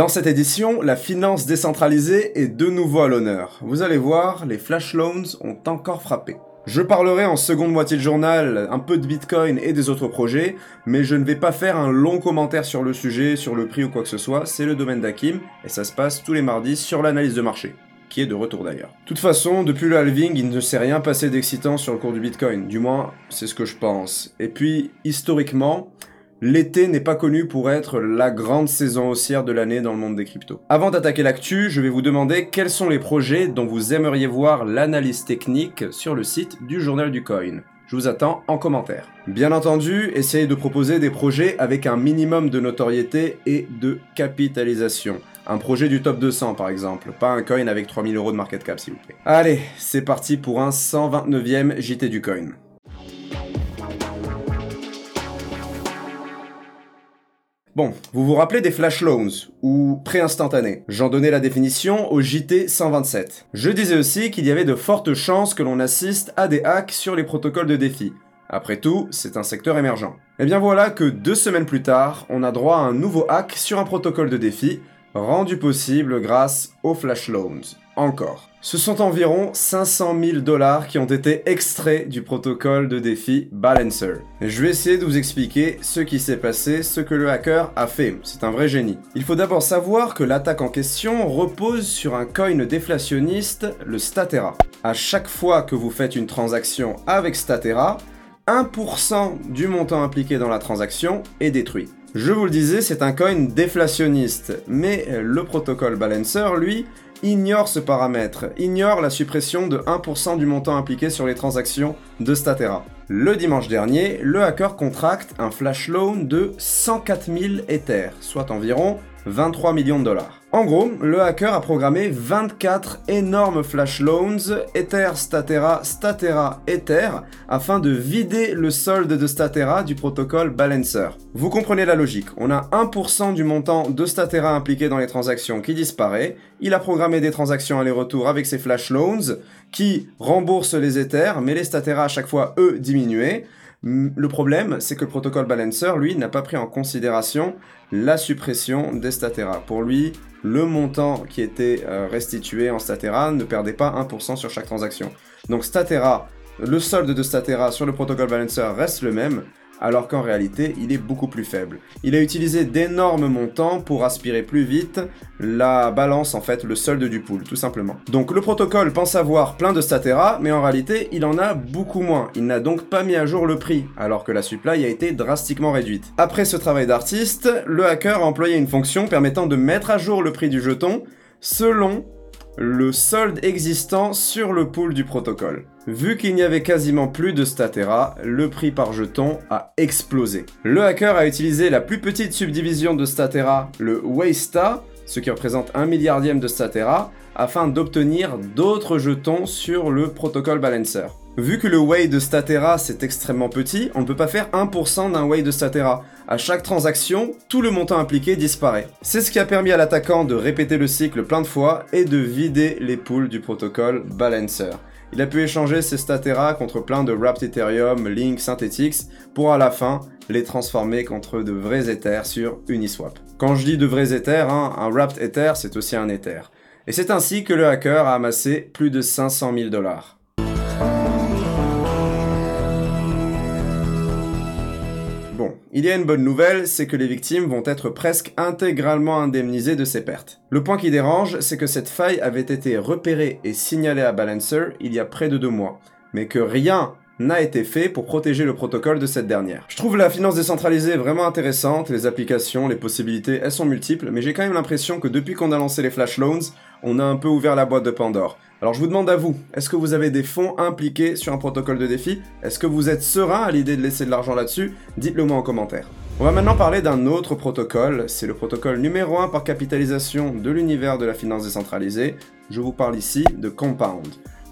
Dans cette édition, la finance décentralisée est de nouveau à l'honneur. Vous allez voir, les flash loans ont encore frappé. Je parlerai en seconde moitié de journal un peu de Bitcoin et des autres projets, mais je ne vais pas faire un long commentaire sur le sujet, sur le prix ou quoi que ce soit, c'est le domaine d'Akim, et ça se passe tous les mardis sur l'analyse de marché qui est de retour d'ailleurs. De toute façon, depuis le halving, il ne s'est rien passé d'excitant sur le cours du Bitcoin, du moins c'est ce que je pense. Et puis, historiquement, L'été n'est pas connu pour être la grande saison haussière de l'année dans le monde des cryptos. Avant d'attaquer l'actu, je vais vous demander quels sont les projets dont vous aimeriez voir l'analyse technique sur le site du Journal du Coin. Je vous attends en commentaire. Bien entendu, essayez de proposer des projets avec un minimum de notoriété et de capitalisation. Un projet du top 200 par exemple, pas un coin avec 3000 euros de market cap s'il vous plaît. Allez, c'est parti pour un 129e JT du coin. Bon, vous vous rappelez des flash loans, ou pré-instantanés. J'en donnais la définition au JT 127. Je disais aussi qu'il y avait de fortes chances que l'on assiste à des hacks sur les protocoles de défi. Après tout, c'est un secteur émergent. Et eh bien voilà que deux semaines plus tard, on a droit à un nouveau hack sur un protocole de défi, rendu possible grâce aux flash loans. Encore. Ce sont environ 500 000 dollars qui ont été extraits du protocole de défi Balancer. Je vais essayer de vous expliquer ce qui s'est passé, ce que le hacker a fait. C'est un vrai génie. Il faut d'abord savoir que l'attaque en question repose sur un coin déflationniste, le Statera. À chaque fois que vous faites une transaction avec Statera, 1% du montant impliqué dans la transaction est détruit. Je vous le disais, c'est un coin déflationniste, mais le protocole Balancer, lui, ignore ce paramètre, ignore la suppression de 1% du montant impliqué sur les transactions de Statera. Le dimanche dernier, le hacker contracte un flash loan de 104 000 Ethers, soit environ 23 millions de dollars. En gros, le hacker a programmé 24 énormes flash loans Ether, Statera, Statera, Ether afin de vider le solde de Statera du protocole Balancer. Vous comprenez la logique, on a 1% du montant de Statera impliqué dans les transactions qui disparaît, il a programmé des transactions aller-retour avec ses flash loans qui remboursent les Ethers, mais les Statera à chaque fois eux diminués. Le problème, c'est que le protocole Balancer, lui, n'a pas pris en considération la suppression des Statera. Pour lui, le montant qui était euh, restitué en Statera ne perdait pas 1% sur chaque transaction. Donc Statera, le solde de Statera sur le protocole Balancer reste le même, alors qu'en réalité, il est beaucoup plus faible. Il a utilisé d'énormes montants pour aspirer plus vite la balance, en fait, le solde du pool, tout simplement. Donc le protocole pense avoir plein de statera, mais en réalité, il en a beaucoup moins. Il n'a donc pas mis à jour le prix, alors que la supply a été drastiquement réduite. Après ce travail d'artiste, le hacker a employé une fonction permettant de mettre à jour le prix du jeton selon le solde existant sur le pool du protocole. Vu qu'il n'y avait quasiment plus de Statera, le prix par jeton a explosé. Le hacker a utilisé la plus petite subdivision de Statera, le Waysta, ce qui représente un milliardième de Statera, afin d'obtenir d'autres jetons sur le protocole Balancer. Vu que le Way de Statera c'est extrêmement petit, on ne peut pas faire 1% d'un Way de Statera. À chaque transaction, tout le montant impliqué disparaît. C'est ce qui a permis à l'attaquant de répéter le cycle plein de fois et de vider les pools du protocole Balancer. Il a pu échanger ses Statera contre plein de Wrapped Ethereum, Link, Synthetix, pour à la fin les transformer contre de vrais Ethers sur Uniswap. Quand je dis de vrais Ethers, hein, un Wrapped Ether c'est aussi un Ether. Et c'est ainsi que le hacker a amassé plus de 500 000 dollars. Il y a une bonne nouvelle, c'est que les victimes vont être presque intégralement indemnisées de ces pertes. Le point qui dérange, c'est que cette faille avait été repérée et signalée à Balancer il y a près de deux mois, mais que rien n'a été fait pour protéger le protocole de cette dernière. Je trouve la finance décentralisée vraiment intéressante, les applications, les possibilités, elles sont multiples, mais j'ai quand même l'impression que depuis qu'on a lancé les flash loans, on a un peu ouvert la boîte de Pandore. Alors je vous demande à vous, est-ce que vous avez des fonds impliqués sur un protocole de défi? Est-ce que vous êtes serein à l'idée de laisser de l'argent là-dessus? Dites-le moi en commentaire. On va maintenant parler d'un autre protocole, c'est le protocole numéro 1 par capitalisation de l'univers de la finance décentralisée. Je vous parle ici de Compound.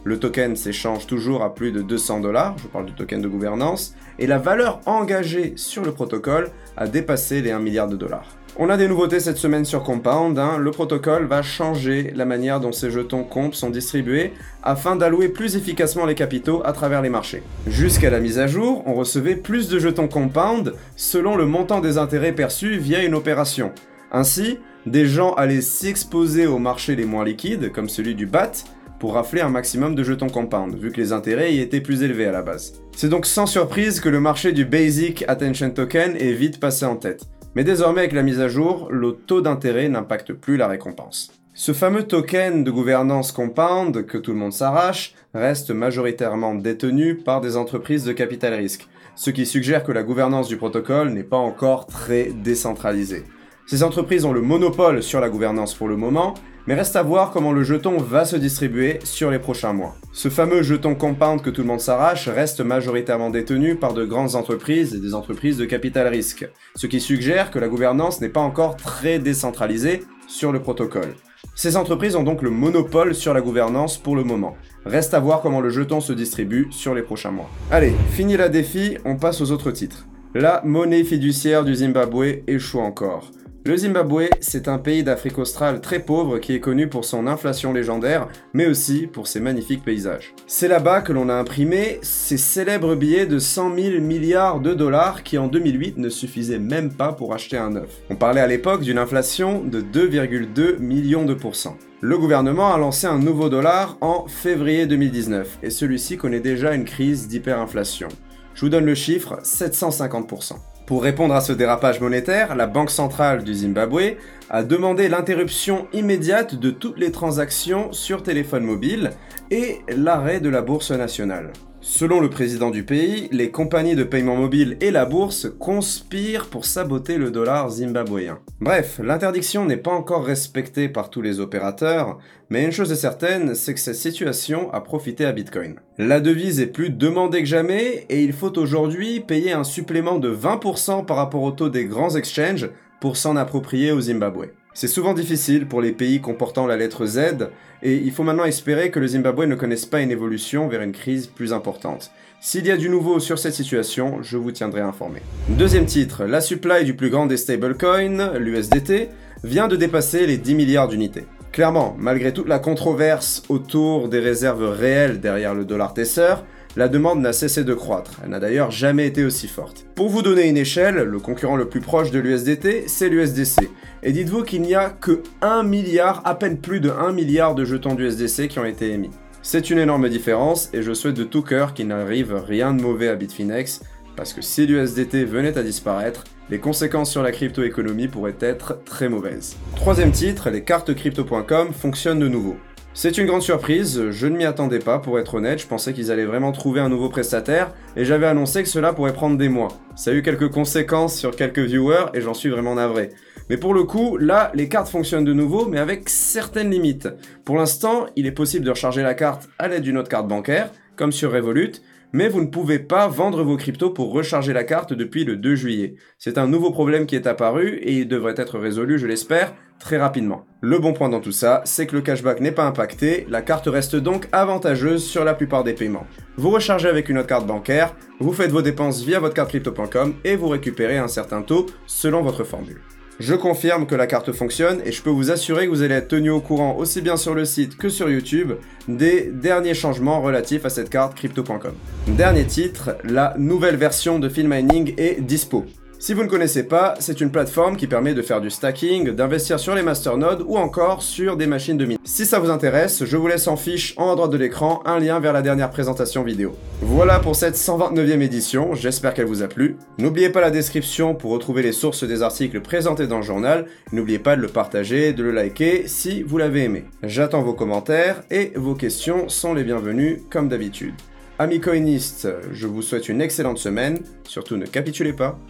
Le token s'échange toujours à plus de 200 dollars, je parle du token de gouvernance, et la valeur engagée sur le protocole a dépassé les 1 milliard de dollars. On a des nouveautés cette semaine sur Compound. Hein. Le protocole va changer la manière dont ces jetons comp sont distribués afin d'allouer plus efficacement les capitaux à travers les marchés. Jusqu'à la mise à jour, on recevait plus de jetons Compound selon le montant des intérêts perçus via une opération. Ainsi, des gens allaient s'exposer aux marchés les moins liquides, comme celui du BAT, pour rafler un maximum de jetons compound, vu que les intérêts y étaient plus élevés à la base. C'est donc sans surprise que le marché du Basic Attention Token est vite passé en tête. Mais désormais avec la mise à jour, le taux d'intérêt n'impacte plus la récompense. Ce fameux token de gouvernance compound que tout le monde s'arrache reste majoritairement détenu par des entreprises de capital risque, ce qui suggère que la gouvernance du protocole n'est pas encore très décentralisée. Ces entreprises ont le monopole sur la gouvernance pour le moment, mais reste à voir comment le jeton va se distribuer sur les prochains mois. Ce fameux jeton compound que tout le monde s'arrache reste majoritairement détenu par de grandes entreprises et des entreprises de capital risque, ce qui suggère que la gouvernance n'est pas encore très décentralisée sur le protocole. Ces entreprises ont donc le monopole sur la gouvernance pour le moment. Reste à voir comment le jeton se distribue sur les prochains mois. Allez, fini la défi, on passe aux autres titres. La monnaie fiduciaire du Zimbabwe échoue encore. Le Zimbabwe, c'est un pays d'Afrique australe très pauvre qui est connu pour son inflation légendaire, mais aussi pour ses magnifiques paysages. C'est là-bas que l'on a imprimé ces célèbres billets de 100 000 milliards de dollars qui en 2008 ne suffisaient même pas pour acheter un œuf. On parlait à l'époque d'une inflation de 2,2 millions de pourcents. Le gouvernement a lancé un nouveau dollar en février 2019 et celui-ci connaît déjà une crise d'hyperinflation. Je vous donne le chiffre, 750%. Pour répondre à ce dérapage monétaire, la Banque centrale du Zimbabwe a demandé l'interruption immédiate de toutes les transactions sur téléphone mobile et l'arrêt de la bourse nationale. Selon le président du pays, les compagnies de paiement mobile et la bourse conspirent pour saboter le dollar zimbabwéen. Bref, l'interdiction n'est pas encore respectée par tous les opérateurs, mais une chose est certaine, c'est que cette situation a profité à Bitcoin. La devise est plus demandée que jamais et il faut aujourd'hui payer un supplément de 20% par rapport au taux des grands exchanges pour s'en approprier au Zimbabwe. C'est souvent difficile pour les pays comportant la lettre Z, et il faut maintenant espérer que le Zimbabwe ne connaisse pas une évolution vers une crise plus importante. S'il y a du nouveau sur cette situation, je vous tiendrai informé. Deuxième titre, la supply du plus grand des stablecoins, l'USDT, vient de dépasser les 10 milliards d'unités. Clairement, malgré toute la controverse autour des réserves réelles derrière le dollar Tesser, la demande n'a cessé de croître. Elle n'a d'ailleurs jamais été aussi forte. Pour vous donner une échelle, le concurrent le plus proche de l'USDT, c'est l'USDC. Et dites-vous qu'il n'y a que 1 milliard, à peine plus de 1 milliard de jetons d'USDC qui ont été émis. C'est une énorme différence et je souhaite de tout cœur qu'il n'arrive rien de mauvais à Bitfinex parce que si l'USDT venait à disparaître, les conséquences sur la crypto-économie pourraient être très mauvaises. Troisième titre, les cartes crypto.com fonctionnent de nouveau. C'est une grande surprise, je ne m'y attendais pas pour être honnête, je pensais qu'ils allaient vraiment trouver un nouveau prestataire et j'avais annoncé que cela pourrait prendre des mois. Ça a eu quelques conséquences sur quelques viewers et j'en suis vraiment navré. Mais pour le coup, là, les cartes fonctionnent de nouveau, mais avec certaines limites. Pour l'instant, il est possible de recharger la carte à l'aide d'une autre carte bancaire, comme sur Revolut, mais vous ne pouvez pas vendre vos cryptos pour recharger la carte depuis le 2 juillet. C'est un nouveau problème qui est apparu et il devrait être résolu, je l'espère, très rapidement. Le bon point dans tout ça, c'est que le cashback n'est pas impacté, la carte reste donc avantageuse sur la plupart des paiements. Vous rechargez avec une autre carte bancaire, vous faites vos dépenses via votre carte crypto.com et vous récupérez un certain taux selon votre formule. Je confirme que la carte fonctionne et je peux vous assurer que vous allez être tenu au courant aussi bien sur le site que sur YouTube des derniers changements relatifs à cette carte crypto.com. Dernier titre, la nouvelle version de Mining est dispo. Si vous ne connaissez pas, c'est une plateforme qui permet de faire du stacking, d'investir sur les masternodes ou encore sur des machines de mine. Si ça vous intéresse, je vous laisse en fiche en haut droite de l'écran un lien vers la dernière présentation vidéo. Voilà pour cette 129e édition, j'espère qu'elle vous a plu. N'oubliez pas la description pour retrouver les sources des articles présentés dans le journal. N'oubliez pas de le partager, de le liker si vous l'avez aimé. J'attends vos commentaires et vos questions sont les bienvenues comme d'habitude. Amis coinistes, je vous souhaite une excellente semaine, surtout ne capitulez pas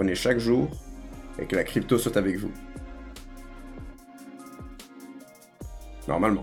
apprenez chaque jour et que la crypto soit avec vous. Normalement.